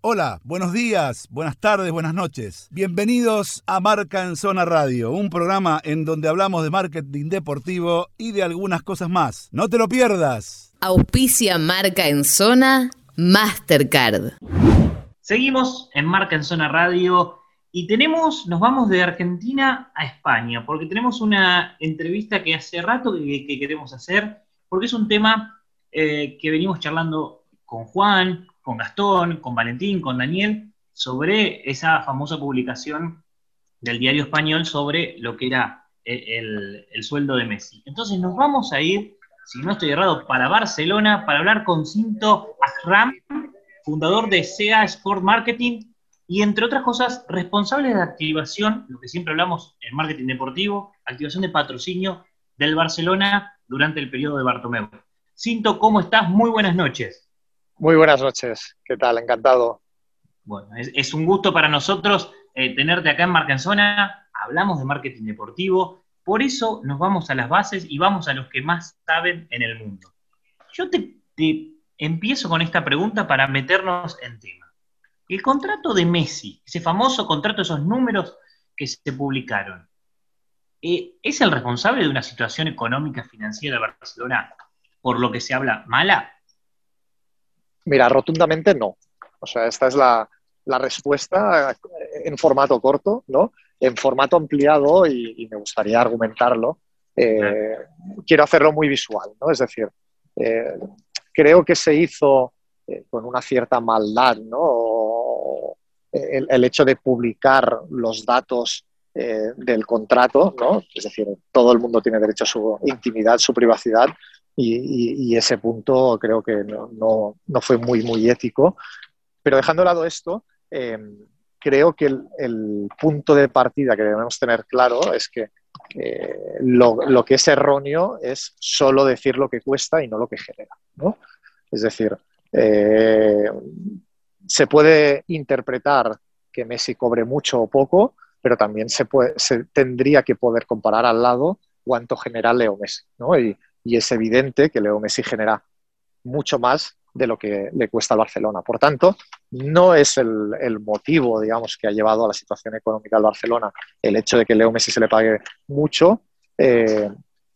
Hola, buenos días, buenas tardes, buenas noches. Bienvenidos a Marca en Zona Radio, un programa en donde hablamos de marketing deportivo y de algunas cosas más. No te lo pierdas. Auspicia Marca en Zona Mastercard. Seguimos en Marca en Zona Radio y tenemos, nos vamos de Argentina a España, porque tenemos una entrevista que hace rato que, que queremos hacer, porque es un tema eh, que venimos charlando con Juan, con Gastón, con Valentín, con Daniel, sobre esa famosa publicación del diario español sobre lo que era el, sueldo de Messi. Entonces nos vamos a ir, si no estoy errado, para Barcelona para hablar con Cinto Ahram, fundador de SEA Sport Marketing y entre otras cosas, responsable de activación, lo que siempre hablamos en marketing deportivo, activación de patrocinio del Barcelona durante el periodo de Bartomeu. Cinto, ¿cómo estás? Muy buenas noches. Muy buenas noches, ¿qué tal? Encantado. Bueno, es, un gusto para nosotros eh, tenerte acá en Marca en Zona. Hablamos de marketing deportivo, por eso nos vamos a las bases y vamos a los que más saben en el mundo. Yo te, empiezo con esta pregunta para meternos en tema. El contrato de Messi, ese famoso contrato, esos números que se publicaron, eh, ¿es el responsable de una situación económica financiera de Barcelona por lo que se habla mala? Mira, rotundamente no. O sea, esta es la, respuesta en formato corto, ¿no? En formato ampliado, y, me gustaría argumentarlo, eh, quiero hacerlo muy visual, ¿no? Es decir, eh, creo que se hizo eh, con una cierta maldad, ¿no? El, el hecho de publicar los datos del contrato, ¿no? Es decir, todo el mundo tiene derecho a su intimidad, su privacidad, y, ese punto creo que no, fue muy, muy ético. Pero dejando de lado esto, em, creo que el, punto de partida que debemos tener claro es que eh, lo, que es erróneo es solo decir lo que cuesta y no lo que genera. Es decir, eh, se puede interpretar que Messi cobre mucho o poco, pero también se, puede, se tendría que poder comparar al lado cuánto genera Leo Messi. ¿no? Y, y es evidente que Leo Messi genera mucho más de lo que le cuesta al Barcelona. Por tanto, no es el, motivo, digamos, que ha llevado a la situación económica del Barcelona el hecho de que Leo Messi se le pague mucho, eh,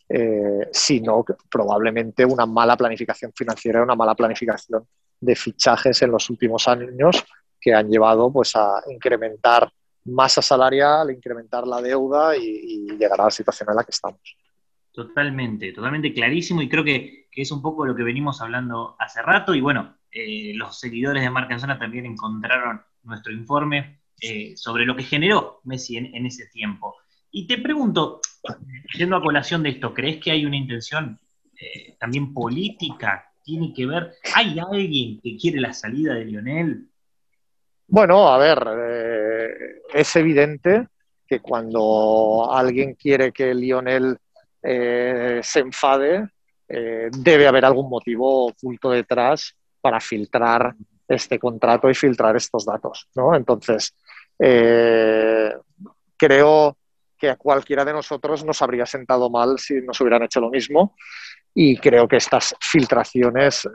eh, sino probablemente una mala planificación financiera, una mala planificación de fichajes en los últimos años que han llevado pues, a incrementar masa salarial, incrementar la deuda y llegar a la situación en la que estamos. Totalmente, totalmente clarísimo y creo que, es un poco lo que venimos hablando hace rato y bueno, eh, los seguidores de Marca Zona también encontraron nuestro informe eh, sobre lo que generó Messi en, ese tiempo. Y te pregunto, yendo a colación de esto, ¿crees que hay una intención eh, también política? ¿Tiene que ver? ¿Hay alguien que quiere la salida de Lionel? Bueno, a ver, es evidente que cuando alguien quiere que Lionel eh, se enfade, eh, debe haber algún motivo oculto detrás para filtrar este contrato y filtrar estos datos. ¿no? Entonces, eh, creo que a cualquiera de nosotros nos habría sentado mal si nos hubieran hecho lo mismo y creo que estas filtraciones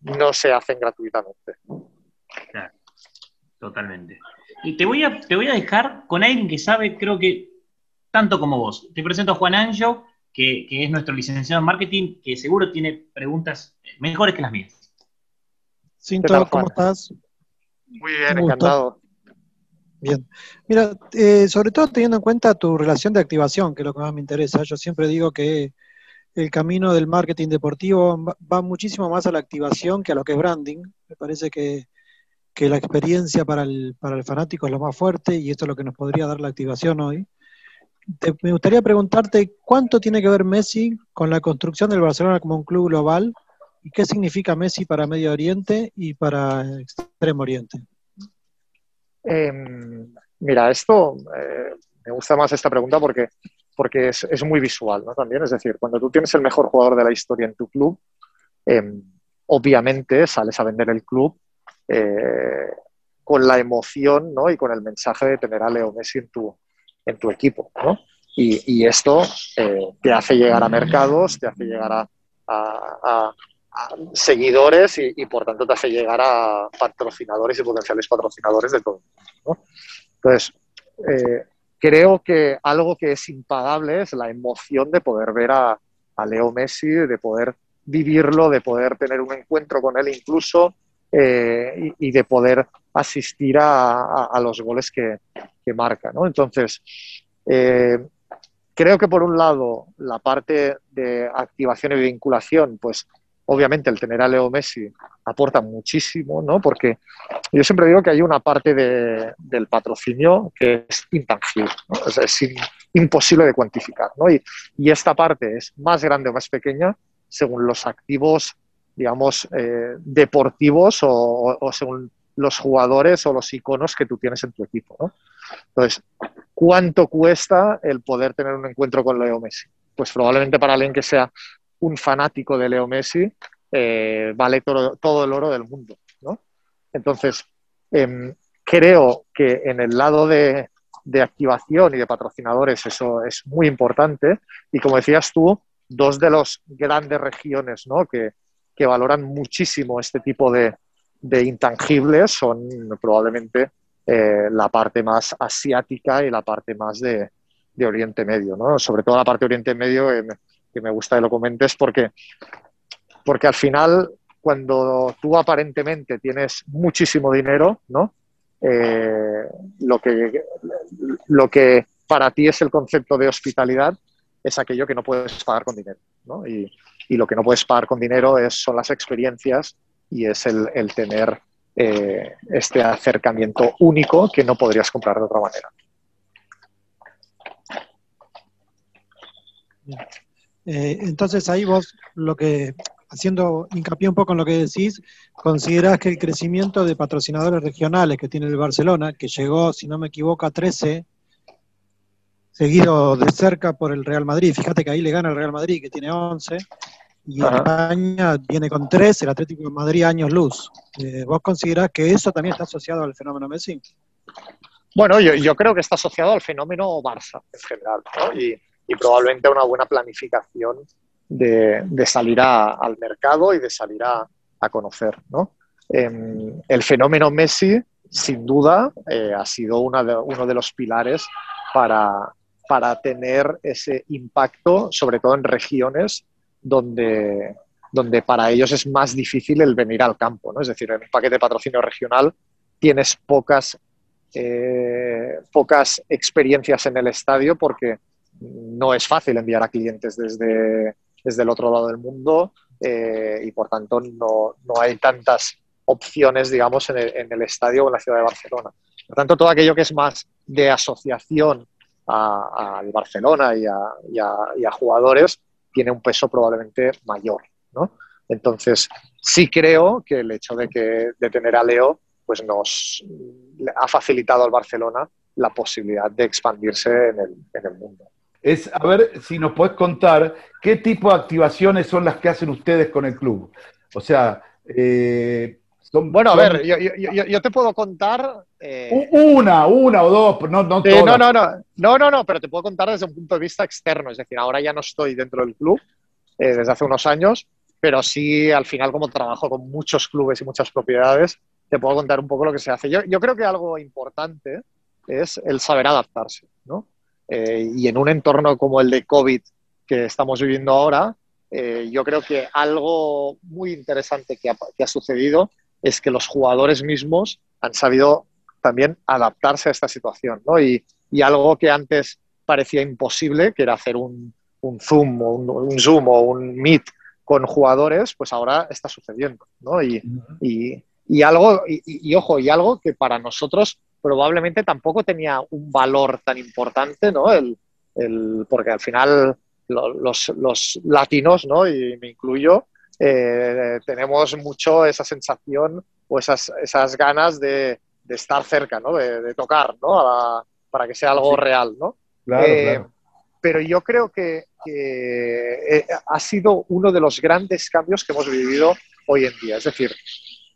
no se hacen gratuitamente. totalmente. Y te voy, a, te voy a dejar con alguien que sabe, creo que tanto como vos. Te presento a Juan Anjo, que, es nuestro licenciado en marketing, que seguro tiene preguntas mejores que las mías. Cinto, ¿cómo estás? Muy bien, encantado. Bien. Mira, eh, sobre todo teniendo en cuenta tu relación de activación, que es lo que más me interesa. Yo siempre digo que el camino del marketing deportivo va muchísimo más a la activación que a lo que es branding. Me parece que, que la experiencia para el, para el fanático es lo más fuerte y esto es lo que nos podría dar la activación hoy me gustaría preguntarte cuánto tiene que ver Messi con la construcción del Barcelona como un club global y qué significa Messi para Medio Oriente y para Extremo Oriente. Em, mira, esto eh, me gusta más esta pregunta porque, porque es, muy visual, ¿no? También, es decir, cuando tú tienes el mejor jugador de la historia en tu club, em, obviamente sales a vender el club eh, con la emoción ¿no? y con el mensaje de tener a Leo Messi en tu, en tu equipo. ¿no? Y, esto eh, te hace llegar a mercados, te hace llegar a, seguidores y, por tanto te hace llegar a patrocinadores y potenciales patrocinadores de todo Entonces, eh, creo que algo que es impagable es la emoción de poder ver a, Leo Messi, de poder vivirlo, de poder tener un encuentro con él incluso eh, y, de poder asistir a, los goles que, marca. Entonces, eh, creo que por un lado la parte de activación y vinculación, pues obviamente el tener a Leo Messi aporta muchísimo, ¿no? Porque yo siempre digo que hay una parte del patrocinio que es intangible, es, imposible de cuantificar, ¿no? Y, esta parte es más grande o más pequeña según los activos, digamos, eh, deportivos o, según los jugadores o los iconos que tú tienes en tu equipo, ¿no? Entonces, ¿cuánto cuesta el poder tener un encuentro con Leo Messi? Pues probablemente para alguien que sea un fanático de Leo Messi, eh, vale todo, el oro del mundo. ¿no? Entonces, em, creo que en el lado de, activación y de patrocinadores eso es muy importante. Y como decías tú, dos de las grandes regiones ¿no? que, valoran muchísimo este tipo de, intangibles son probablemente eh, la parte más asiática y la parte más de, Oriente Medio. ¿no? Sobre todo la parte de Oriente Medio, em, que me gusta que lo comentes porque, porque al final cuando tú aparentemente tienes muchísimo dinero, ¿no? Eh, lo, que, lo que para ti es el concepto de hospitalidad es aquello que no puedes pagar con dinero. ¿no? Y, y, lo que no puedes pagar con dinero es, son las experiencias y es el, el tener eh, este acercamiento único que no podrías comprar de otra manera. Eh, entonces ahí vos lo que, haciendo hincapié un poco en lo que decís, considerás que el crecimiento de patrocinadores regionales que tiene el Barcelona, que llegó, si no me equivoco, a 13, seguido de cerca por el Real Madrid, fíjate que ahí le gana el Real Madrid, que tiene 11, y España viene con 3, el Atlético de Madrid años luz. Eh, ¿Vos considerás que eso también está asociado al fenómeno Messi? Bueno, yo, yo creo que está asociado al fenómeno Barça en general, ¿no? Y, y probablemente una buena planificación de, salir al mercado y de salir a, conocer. ¿no? Em, el fenómeno Messi, sin duda, eh, ha sido uno de los pilares para, para tener ese impacto, sobre todo en regiones donde, donde para ellos es más difícil el venir al campo. ¿no? Es decir, en un paquete de patrocinio regional tienes pocas, eh, pocas experiencias en el estadio porque no es fácil enviar a clientes desde, desde el otro lado del mundo eh, y por tanto no, hay tantas opciones, digamos, en el, estadio o en la ciudad de Barcelona. Por tanto, todo aquello que es más de asociación al Barcelona y a, jugadores tiene un peso probablemente mayor, Entonces, sí creo que el hecho de, que, de tener a Leo pues nos ha facilitado al Barcelona la posibilidad de expandirse en el, en el mundo es a ver si nos podés contar qué tipo de activaciones son las que hacen ustedes con el club. O sea, eh, son, bueno, a ver, yo, te puedo contar. Eh, una, una o dos, no, no, eh, no, no, no, no, no, no, pero te puedo contar desde un punto de vista externo, es decir, ahora ya no estoy dentro del club eh, desde hace unos años, pero sí al final como trabajo con muchos clubes y muchas propiedades, te puedo contar un poco lo que se hace. Yo, yo creo que algo importante es el saber adaptarse, ¿no? Eh, y en un entorno como el de COVID que estamos viviendo ahora, eh, yo creo que algo muy interesante que ha, que ha sucedido es que los jugadores mismos han sabido también adaptarse a esta situación. ¿no? Y, y, algo que antes parecía imposible, que era hacer un, un Zoom o un, Zoom o un Meet con jugadores, pues ahora está sucediendo. ¿no? Y, y, y algo, y, ojo, y algo que para nosotros probablemente tampoco tenía un valor tan importante, ¿no? El, el, porque al final los, los, latinos, ¿no? y me incluyo, eh, tenemos mucho esa sensación o esas, esas ganas de, de estar cerca, ¿no? de, de tocar, ¿no? para que sea algo real. ¿no? Eh, pero yo creo que, que eh, ha sido uno de los grandes cambios que hemos vivido hoy en día. Es decir,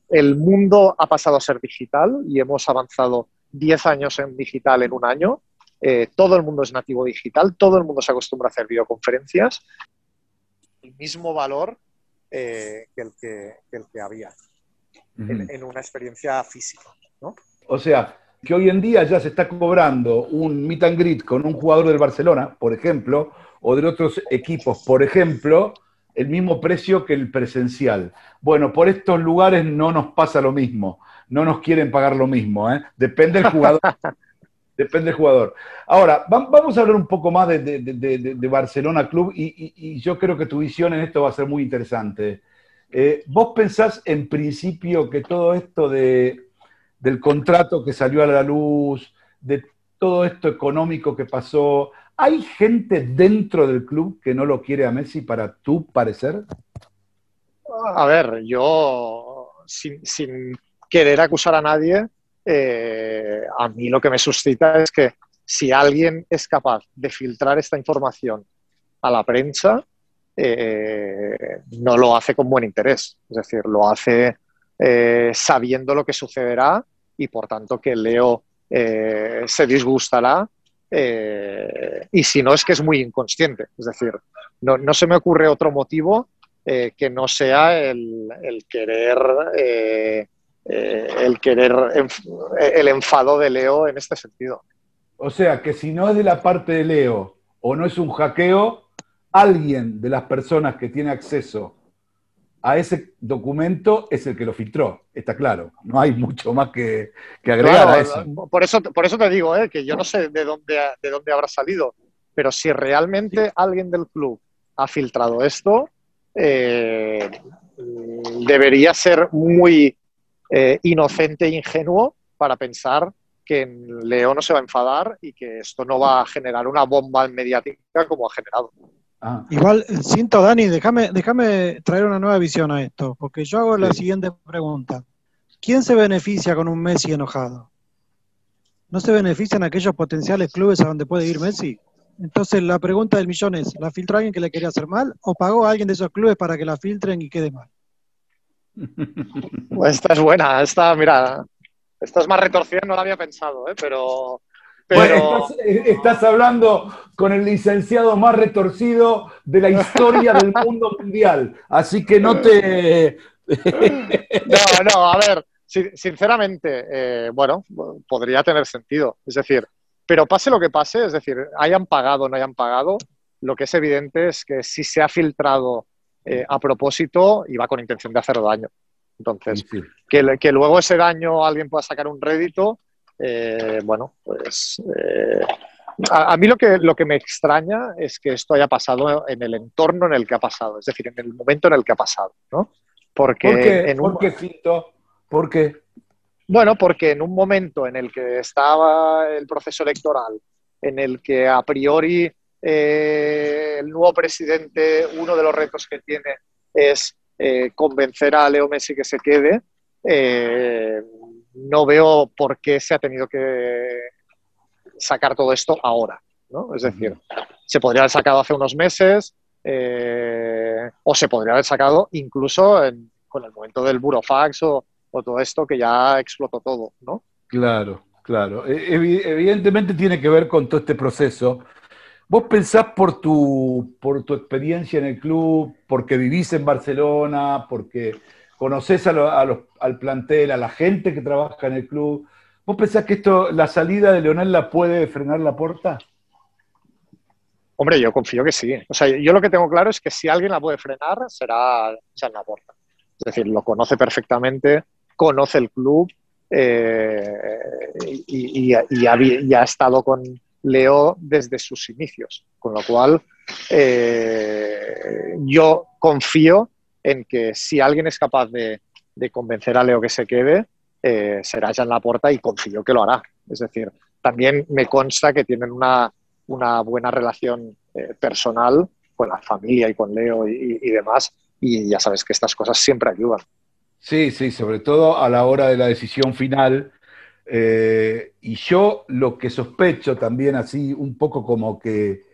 el mundo ha pasado a ser digital y hemos avanzado 10 años en digital en un año. Eh, todo el mundo es nativo digital, todo el mundo se acostumbra a hacer videoconferencias. El mismo valor eh, que, el que, el que había en, una experiencia física. O sea, que hoy en día ya se está cobrando un meet and greet con un jugador del Barcelona, por ejemplo, o de otros equipos, por ejemplo, el mismo precio que el presencial. Bueno, por estos lugares no nos pasa lo mismo, no nos quieren pagar lo mismo, ¿eh? depende del jugador. depende del jugador. Ahora, vamos a hablar un poco más de, Barcelona Club y, yo creo que tu visión en esto va a ser muy interesante. Eh, ¿Vos pensás en principio que todo esto de, del contrato que salió a la luz, de todo esto económico que pasó, ¿hay gente dentro del club que no lo quiere a Messi para tu parecer? A ver, yo sin, querer acusar a nadie, eh, a mí lo que me suscita es que si alguien es capaz de filtrar esta información a la prensa, eh, no lo hace con buen interés. Es decir, lo hace eh, sabiendo lo que sucederá y por tanto que Leo eh, se disgustará y si no es que es muy inconsciente. Es decir, no, se me ocurre otro motivo que no sea el, querer el querer el enfado de Leo en este sentido. O sea, que si no es de la parte de Leo o no es un hackeo, alguien de las personas que tiene acceso a ese documento es el que lo filtró, está claro. No hay mucho más que, agregar a eso. Por eso, por eso te digo, ¿eh? que yo no sé de dónde, de dónde habrá salido, pero si realmente alguien del club ha filtrado esto, eh, debería ser muy eh, inocente e ingenuo para pensar que Leo no se va a enfadar y que esto no va a generar una bomba mediática como ha generado. Ah. Igual, eh, siento, Dani, déjame, déjame traer una nueva visión a esto, porque yo hago la siguiente pregunta. ¿Quién se beneficia con un Messi enojado? ¿No se benefician aquellos potenciales clubes a donde puede ir Messi? Entonces la pregunta del millón es, ¿la filtró alguien que le quería hacer mal o pagó a alguien de esos clubes para que la filtren y quede mal? esta es buena, esta, mira, esta es más retorcida, no la había pensado, ¿eh? pero bueno, estás, hablando con el licenciado más retorcido de la historia del mundo mundial, así que no te... no, no, a ver, sinceramente, eh, bueno, podría tener sentido. Es decir, pero pase lo que pase, es decir, hayan pagado o no hayan pagado, lo que es evidente es que si se ha filtrado eh, a propósito y va con intención de hacer daño. Entonces, Que, que, luego ese daño alguien pueda sacar un rédito, eh, bueno, pues eh, a, mí lo que, lo que me extraña es que esto haya pasado en el entorno en el que ha pasado, es decir, en el momento en el que ha pasado, ¿no? Porque ¿Por qué, en ¿Por ¿Por qué? Bueno, porque en un momento en el que estaba el proceso electoral, en el que a priori eh, el nuevo presidente, uno de los retos que tiene es convencer a Leo Messi que se quede, no veo por qué se ha tenido que sacar todo esto ahora. ¿no? Es decir, se podría haber sacado hace unos meses eh, o se podría haber sacado incluso con el momento del burofax o, todo esto que ya explotó todo. ¿no? Claro, claro. E, evidentemente tiene que ver con todo este proceso. ¿Vos pensás por tu, por tu experiencia en el club, porque vivís en Barcelona, porque conoces al plantel, a la gente que trabaja en el club. ¿Vos pensás que esto, la salida de Leonel la puede frenar la puerta? Hombre, yo confío que sí. O sea, yo lo que tengo claro es que si alguien la puede frenar, será Jan Laporta. Es decir, lo conoce perfectamente, conoce el club eh, y, ha, estado con Leo desde sus inicios. Con lo cual, eh, yo confío en que si alguien es capaz de, convencer a Leo que se quede, eh, será ya en la puerta y confío que lo hará. Es decir, también me consta que tienen una, buena relación eh, personal con la familia y con Leo y, demás, y ya sabes que estas cosas siempre ayudan. Sí, sí, sobre todo a la hora de la decisión final. Eh, y yo lo que sospecho también así, un poco como que,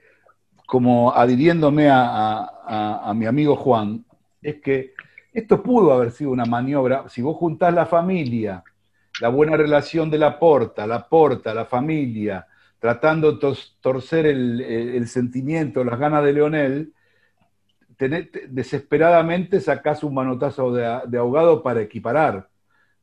como adhiriéndome a mi amigo Juan, es que esto pudo haber sido una maniobra, si vos juntás la familia, la buena relación de la porta, la porta, la familia, tratando de torcer el, sentimiento, las ganas de Leonel, desesperadamente sacás un manotazo de, ahogado para equiparar,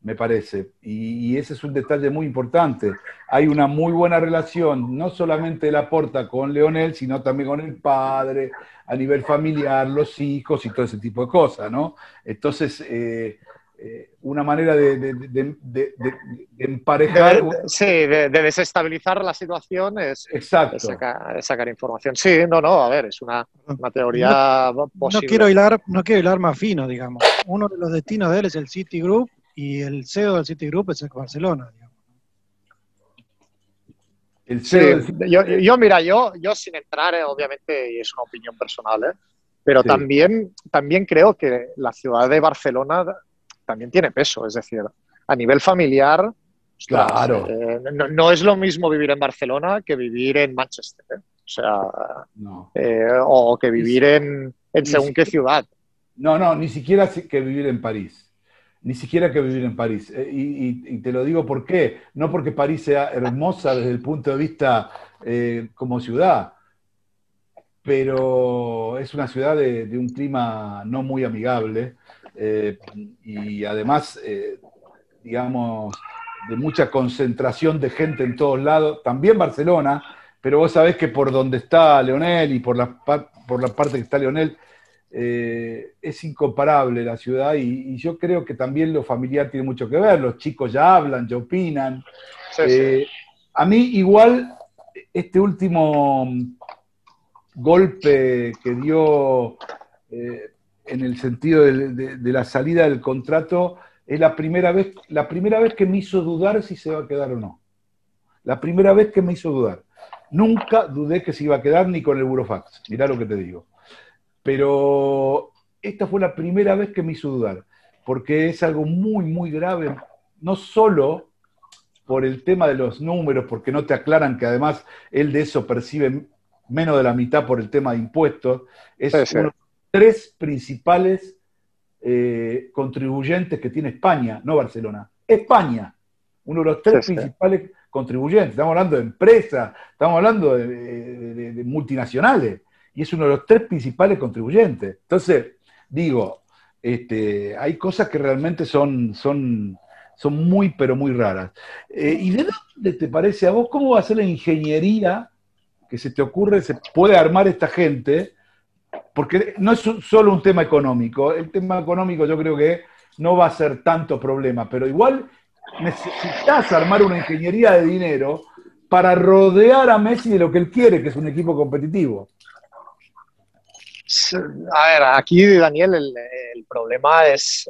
me parece. Y, ese es un detalle muy importante. Hay una muy buena relación, no solamente de la porta con Leonel, sino también con el padre, a nivel familiar, los hijos y todo ese tipo de cosas, ¿no? Entonces, eh, eh, una manera de, emparejar. sí, de, desestabilizar la situación es, Exacto. sacar, información. Sí, no, no, a ver, es una, teoría no, posible. No quiero, hilar, no quiero hilar más fino, digamos. Uno de los destinos de él es el City Group y el CEO del City Group es el Barcelona, digamos. El CEO yo, mira, yo, yo sin entrar, eh, obviamente, y es una opinión personal, ¿eh? pero también, también creo que la ciudad de Barcelona también tiene peso. Es decir, a nivel familiar, claro. Eh, no, es lo mismo vivir en Barcelona que vivir en Manchester. ¿eh? O sea, eh, o que vivir en, según qué ciudad. No, no, ni siquiera que vivir en París. Ni siquiera que vivir en París. Y, te lo digo por qué. No porque París sea hermosa desde el punto de vista como ciudad, pero es una ciudad de, de, un clima no muy amigable, eh, y además, eh, digamos, de mucha concentración de gente en todos lados, también Barcelona, pero vos sabés que por donde está Leonel y por la, por la parte que está Leonel, eh, es incomparable la ciudad y, yo creo que también lo familiar tiene mucho que ver, los chicos ya hablan, ya opinan. A mí igual este último golpe que dio en el sentido de, la salida del contrato, es la primera, vez, la primera vez que me hizo dudar si se va a quedar o no. La primera vez que me hizo dudar. Nunca dudé que se iba a quedar ni con el Burofax, mirá lo que te digo. Pero esta fue la primera vez que me hizo dudar, porque es algo muy, muy grave, no solo por el tema de los números, porque no te aclaran que además él de eso percibe menos de la mitad por el tema de impuestos, es tres principales eh, contribuyentes que tiene España, no Barcelona. España, uno de los tres principales contribuyentes. Estamos hablando de empresas, estamos hablando de, multinacionales, y es uno de los tres principales contribuyentes. Entonces, digo, este, hay cosas que realmente son, son, son muy, pero muy raras. Eh, ¿Y de dónde te parece a vos cómo va a ser la ingeniería que se te ocurre, se puede armar esta gente? porque no es solo un tema económico, el tema económico yo creo que no va a ser tanto problema, pero igual necesitas armar una ingeniería de dinero para rodear a Messi de lo que él quiere, que es un equipo competitivo. A ver, aquí, Daniel, el, problema es,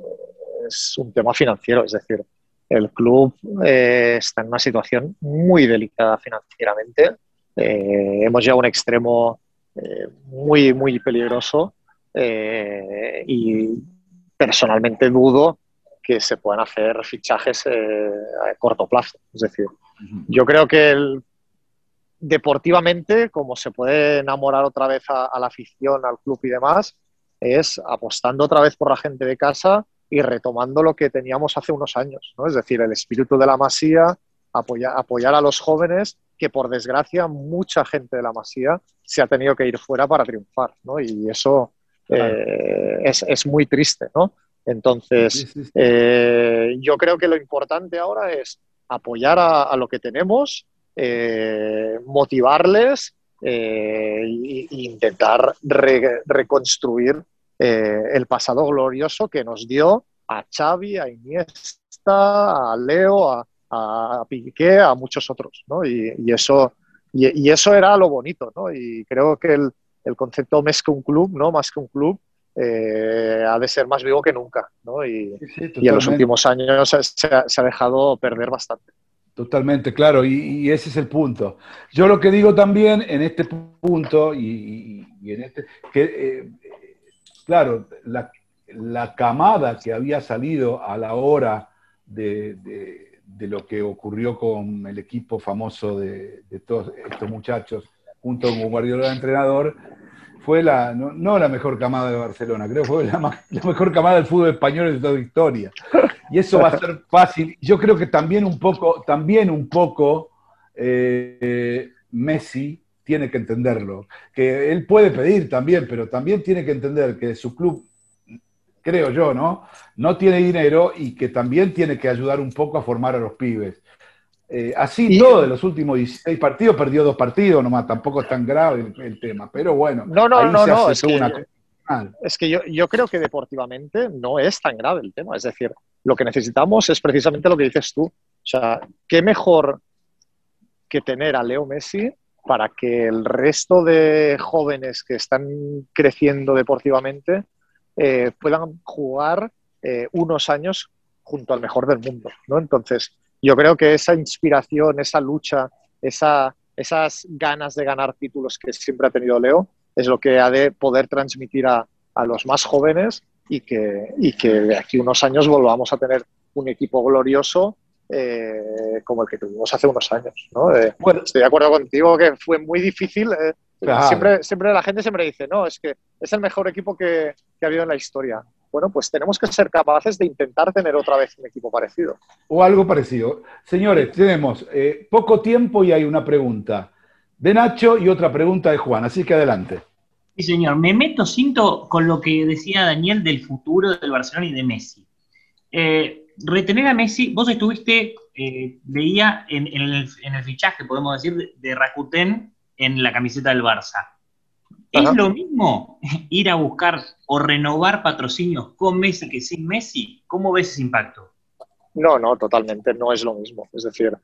un tema financiero, es decir, el club eh, está en una situación muy delicada financieramente. Eh, hemos llegado a un extremo eh, muy, muy peligroso eh, y personalmente dudo que se puedan hacer fichajes a corto plazo. Es decir, yo creo que el, deportivamente, como se puede enamorar otra vez a, la afición, al club y demás, es apostando otra vez por la gente de casa y retomando lo que teníamos hace unos años, ¿no? Es decir, el espíritu de la masía, apoyar a los jóvenes que por desgracia mucha gente de la Masía se ha tenido que ir fuera para triunfar, ¿no? Y eso eh, es, muy triste, ¿no? Entonces, eh, yo creo que lo importante ahora es apoyar a, lo que tenemos, eh, motivarles e intentar reconstruir el pasado glorioso que nos dio a Xavi, a Iniesta, a Leo, a, a Piqué, a muchos otros, ¿no? Y, eso, y, eso era lo bonito, ¿no? Y creo que el, el concepto más que un club, ¿no? Más que un club, eh, ha de ser más vivo que nunca, ¿no? Y, y en los últimos años se, ha dejado perder bastante. Totalmente, claro, y, ese es el punto. Yo lo que digo también en este punto, y, en este, que, eh, claro, la, la, camada que había salido a la hora de de lo que ocurrió con el equipo famoso de, todos estos muchachos, junto con Guardiola de entrenador, fue no, la mejor camada de Barcelona, creo que fue la, mejor camada del fútbol español de toda historia. Y eso va a ser fácil. Yo creo que también un poco, también un poco eh, Messi tiene que entenderlo. Que él puede pedir también, pero también tiene que entender que su club, creo yo, ¿no? No tiene dinero y que también tiene que ayudar un poco a formar a los pibes. Eh, así todo, de los últimos 16 partidos, perdió dos partidos nomás, tampoco es tan grave el, tema, pero bueno. No, no, no, no, es que, es que yo, yo creo que deportivamente no es tan grave el tema, es decir, lo que necesitamos es precisamente lo que dices tú. O sea, ¿qué mejor que tener a Leo Messi para que el resto de jóvenes que están creciendo deportivamente eh, puedan jugar eh, unos años junto al mejor del mundo. ¿no? Entonces, yo creo que esa inspiración, esa lucha, esa, esas ganas de ganar títulos que siempre ha tenido Leo, es lo que ha de poder transmitir a, a los más jóvenes y que, y que de aquí unos años volvamos a tener un equipo glorioso eh, como el que tuvimos hace unos años. ¿no? Eh, estoy de acuerdo contigo que fue muy difícil. Eh, siempre, siempre la gente siempre dice, no, es que es el mejor equipo que, que, ha habido en la historia. Bueno, pues tenemos que ser capaces de intentar tener otra vez un equipo parecido. O algo parecido. Señores, tenemos poco tiempo y hay una pregunta de Nacho y otra pregunta de Juan, así que adelante. Sí, señor. Me meto, cinto con lo que decía Daniel del futuro del Barcelona y de Messi. Eh, retener a Messi, vos estuviste, eh, veía en, el, fichaje, podemos decir, de Rakuten en la camiseta del Barça. ¿Es lo mismo ir a buscar o renovar patrocinios con Messi que sin Messi? ¿Cómo ves ese impacto? No, no, totalmente, no es lo mismo. Es decir,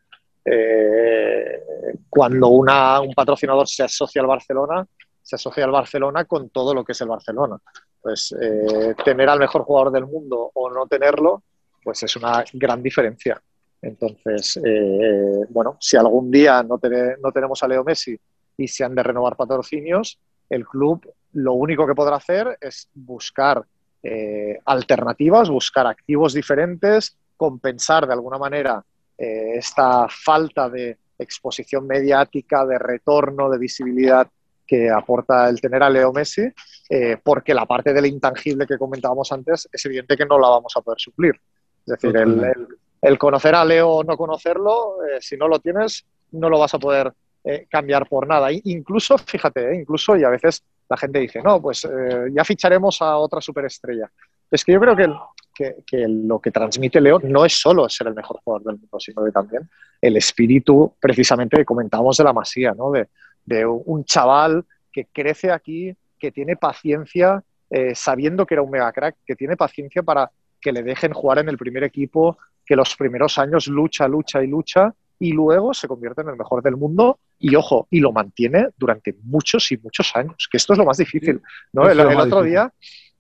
eh, cuando una, un patrocinador se asocia al Barcelona, se asocia al Barcelona con todo lo que es el Barcelona. Pues eh, tener al mejor jugador del mundo o no tenerlo, pues es una gran diferencia. Entonces, eh, bueno, si algún día no, no tenemos a Leo Messi y se han de renovar patrocinios, el club lo único que podrá hacer es buscar eh, alternativas, buscar activos diferentes, compensar de alguna manera esta falta de exposición mediática, de retorno, de visibilidad que aporta el tener a Leo Messi, eh, porque la parte del intangible que comentábamos antes es evidente que no la vamos a poder suplir. Es decir, el, conocer a Leo o no conocerlo, eh, si no lo tienes, no lo vas a poder eh, cambiar por nada. incluso, fíjate, incluso, y a veces la gente dice, no, pues ya ficharemos a otra superestrella. Es que yo creo que, que, lo que transmite Leo no es solo ser el mejor jugador del mundo, sino que también el espíritu, precisamente, que comentábamos de la masía, ¿no? De, de un chaval que crece aquí, que tiene paciencia, eh, sabiendo que era un mega crack, que tiene paciencia para que le dejen jugar en el primer equipo, que los primeros años lucha, lucha y lucha, y luego se convierte en el mejor del mundo y ojo, y lo mantiene durante muchos y muchos años, que esto es lo más difícil. ¿no? El, otro día,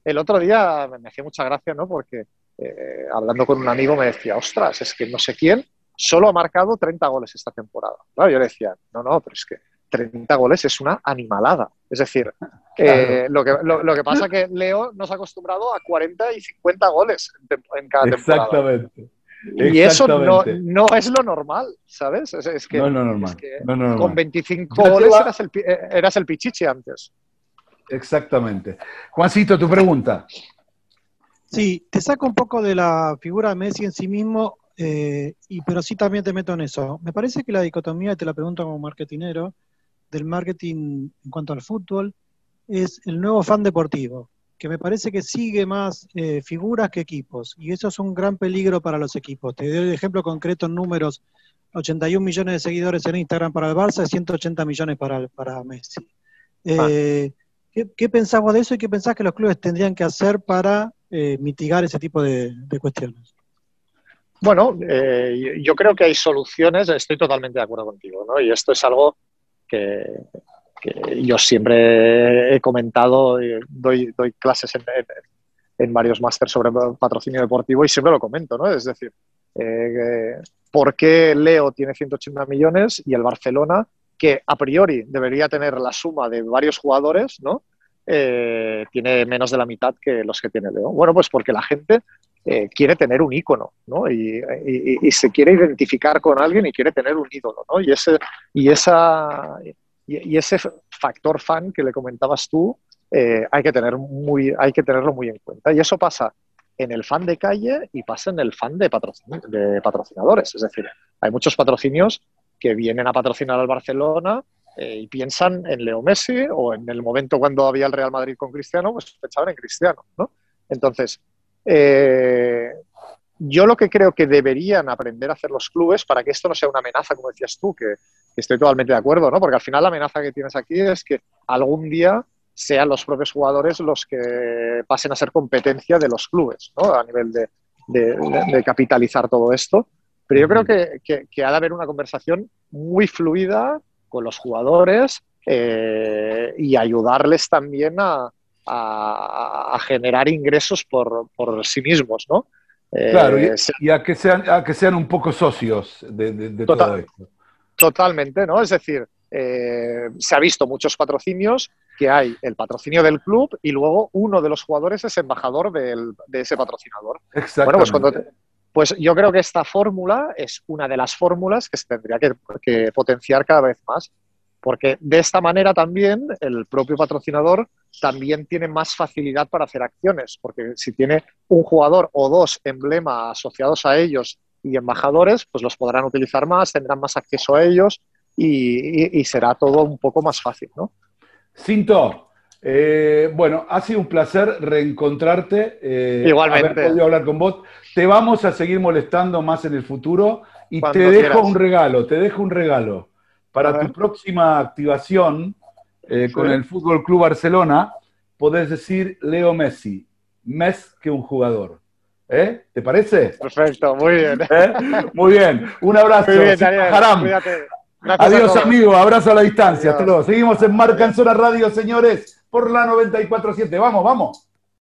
el otro día me hacía mucha gracia, ¿no? Porque eh, hablando con un amigo me decía, ostras, es que no sé quién solo ha marcado 30 goles esta temporada. Claro, yo le decía, no, no, pero es que 30 goles es una animalada. Es decir, eh, lo, que, lo, que pasa es que Leo nos ha acostumbrado a 40 y 50 goles en, cada temporada. Exactamente. Y eso no, no, es lo normal, ¿sabes? Es, que, no, no, normal. con 25 goles eras el, eh, eras el pichichi antes. Exactamente. Juancito, tu pregunta. Sí, te saco un poco de la figura de Messi en sí mismo, eh, y, pero sí también te meto en eso. Me parece que la dicotomía, te la pregunto como marketinero, del marketing en cuanto al fútbol es el nuevo fan deportivo, que me parece que sigue más eh, figuras que equipos, y eso es un gran peligro para los equipos. Te doy el ejemplo concreto en números, 81 millones de seguidores en Instagram para el Barça y 180 millones para, para Messi. Eh, ¿qué, ¿qué, pensás de eso y qué pensás que los clubes tendrían que hacer para eh, mitigar ese tipo de, cuestiones? Bueno, yo creo que hay soluciones, estoy totalmente de acuerdo contigo, ¿no? Y esto es algo que, yo siempre he comentado, doy, doy clases en, varios másteres sobre patrocinio deportivo y siempre lo comento, ¿no? Es decir, eh, ¿por qué Leo tiene 180 millones y el Barcelona, que a priori debería tener la suma de varios jugadores, ¿no? Eh, tiene menos de la mitad que los que tiene Leo. Bueno, pues porque la gente eh, quiere tener un ícono, ¿no? Y, se quiere identificar con alguien y quiere tener un ídolo, ¿no? Y ese, y esa, y, ese factor fan que le comentabas tú, eh, hay, que tener muy, hay que tenerlo muy en cuenta. Y eso pasa en el fan de calle y pasa en el fan de, patrocinadores. Es decir, hay muchos patrocinios que vienen a patrocinar al Barcelona eh, y piensan en Leo Messi o en el momento cuando había el Real Madrid con Cristiano, pues pensaban en Cristiano, ¿no? Entonces, eh, yo lo que creo que deberían aprender a hacer los clubes para que esto no sea una amenaza, como decías tú, que, estoy totalmente de acuerdo, ¿no? Porque al final la amenaza que tienes aquí es que algún día sean los propios jugadores los que pasen a ser competencia de los clubes, ¿no? A nivel de, capitalizar todo esto. Pero yo creo que, ha de haber una conversación muy fluida con los jugadores eh, y ayudarles también a, generar ingresos por, por sí mismos, ¿no? Claro, y, eh, a, que sean, a que sean un poco socios de, todo esto. Totalmente, ¿no? Es decir, eh, se ha visto muchos patrocinios que hay el patrocinio del club y luego uno de los jugadores es embajador de ese patrocinador. Exactamente. Bueno, pues, pues, yo creo que esta fórmula es una de las fórmulas que se tendría que potenciar cada vez más porque de esta manera también el propio patrocinador también tiene más facilidad para hacer acciones, porque si tiene un jugador o dos emblemas asociados a ellos y embajadores, pues los podrán utilizar más, tendrán más acceso a ellos y, será todo un poco más fácil, ¿no? Cinto, eh, bueno, ha sido un placer reencontrarte. Eh, Igualmente. Haber podido hablar con vos. Te vamos a seguir molestando más en el futuro y te dejo un regalo, te dejo un regalo para tu próxima activación eh, con el Fútbol Club Barcelona, podés decir Leo Messi, más que un jugador. ¿Eh? ¿Te parece? Perfecto, muy bien. ¿Eh? Muy bien, un abrazo. Muy bien, Daniel, Adiós, amigo, abrazo a la distancia. Hasta luego. Seguimos en Marca en Zona Radio, señores, por la 94.7. Vamos, vamos.